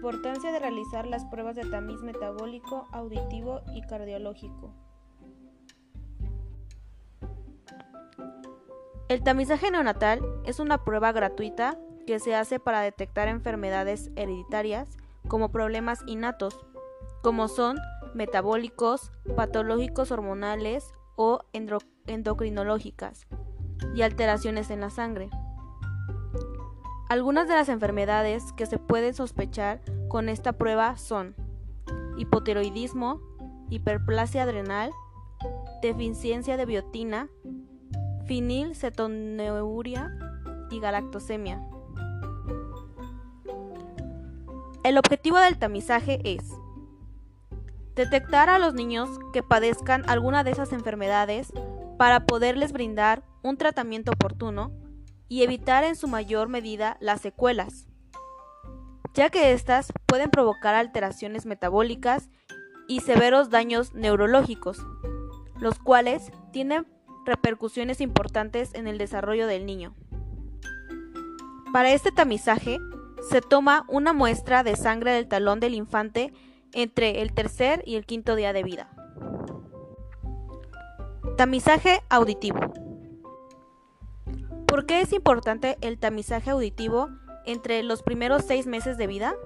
Importancia de realizar las pruebas de tamiz metabólico, auditivo y cardiológico. El tamizaje neonatal es una prueba gratuita que se hace para detectar enfermedades hereditarias como problemas innatos, como son metabólicos, patológicos hormonales o endocrinológicas, y alteraciones en la sangre. Algunas de las enfermedades que se pueden sospechar con esta prueba son hipotiroidismo, hiperplasia adrenal, deficiencia de biotina, fenilcetoneuria y galactosemia. El objetivo del tamizaje es detectar a los niños que padezcan alguna de esas enfermedades para poderles brindar un tratamiento oportuno y evitar en su mayor medida las secuelas, ya que éstas pueden provocar alteraciones metabólicas y severos daños neurológicos, los cuales tienen repercusiones importantes en el desarrollo del niño. Para este tamizaje, se toma una muestra de sangre del talón del infante entre el tercer y el quinto día de vida. Tamizaje auditivo. ¿Por qué es importante el tamizaje auditivo entre los primeros seis meses de vida?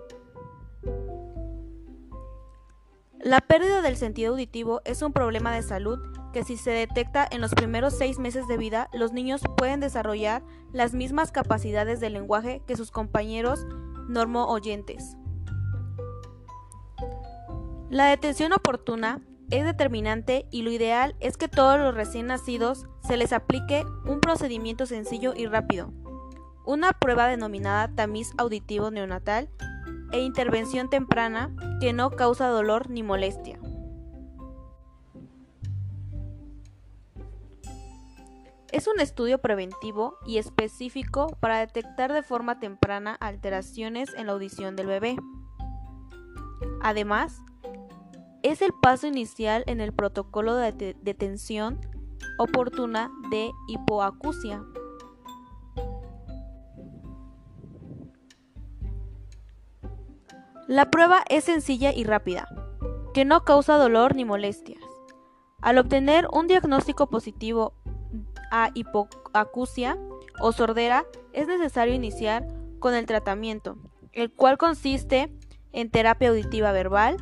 La pérdida del sentido auditivo es un problema de salud que si se detecta en los primeros seis meses de vida, los niños pueden desarrollar las mismas capacidades de lenguaje que sus compañeros normo oyentes. La detención oportuna es determinante y lo ideal es que todos los recién nacidos se les aplique un procedimiento sencillo y rápido, una prueba denominada tamiz auditivo neonatal e intervención temprana que no causa dolor ni molestia. Es un estudio preventivo y específico para detectar de forma temprana alteraciones en la audición del bebé. Además, es el paso inicial en el protocolo de detención oportuna de hipoacusia. La prueba es sencilla y rápida, que no causa dolor ni molestias. Al obtener un diagnóstico positivo a hipoacusia o sordera, es necesario iniciar con el tratamiento, el cual consiste en terapia auditiva verbal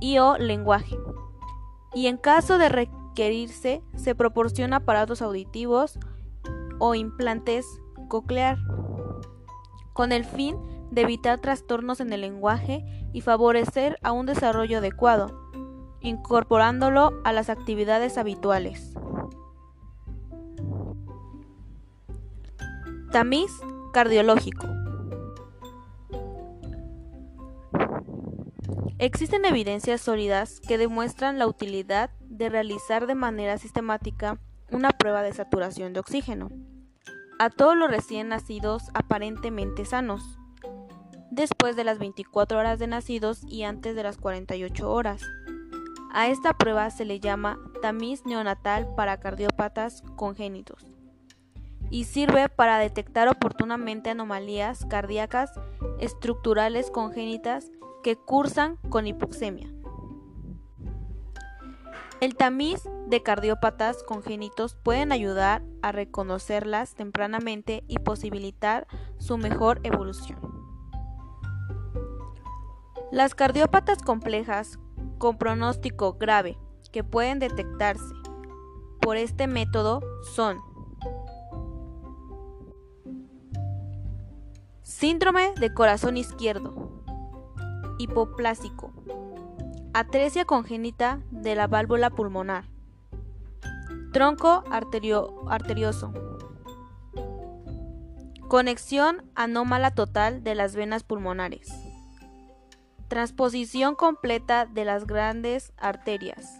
y o lenguaje. Y en caso de requerirse, se proporciona aparatos auditivos o implantes coclear, con el fin de evitar trastornos en el lenguaje y favorecer a un desarrollo adecuado, incorporándolo a las actividades habituales. Tamiz cardiológico. Existen evidencias sólidas que demuestran la utilidad de realizar de manera sistemática una prueba de saturación de oxígeno a todos los recién nacidos aparentemente sanos después de las 24 horas de nacidos y antes de las 48 horas. A esta prueba se le llama tamiz neonatal para cardiópatas congénitos y sirve para detectar oportunamente anomalías cardíacas estructurales congénitas que cursan con hipoxemia. El tamiz de cardiópatas congénitos pueden ayudar a reconocerlas tempranamente y posibilitar su mejor evolución. Las cardiópatas complejas con pronóstico grave que pueden detectarse por este método son síndrome de corazón izquierdo, hipoplásico, atresia congénita de la válvula pulmonar, tronco arterioso, conexión anómala total de las venas pulmonares. Transposición completa de las grandes arterias.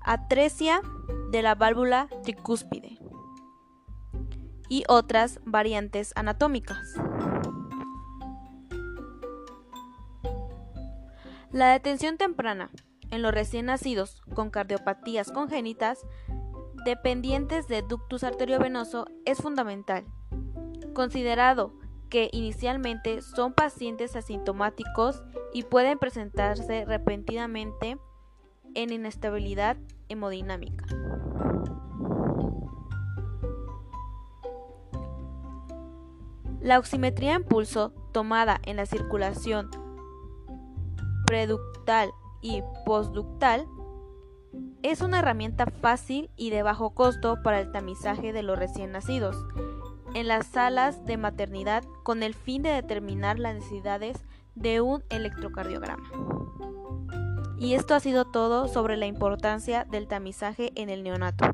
Atresia de la válvula tricúspide. Y otras variantes anatómicas. La detención temprana en los recién nacidos con cardiopatías congénitas dependientes de ductus arteriovenoso es fundamental, considerado que inicialmente son pacientes asintomáticos y pueden presentarse repentinamente en inestabilidad hemodinámica. La oximetría en pulso tomada en la circulación preductal y postductal es una herramienta fácil y de bajo costo para el tamizaje de los recién nacidos en las salas de maternidad con el fin de determinar las necesidades de un electrocardiograma. Y esto ha sido todo sobre la importancia del tamizaje en el neonato.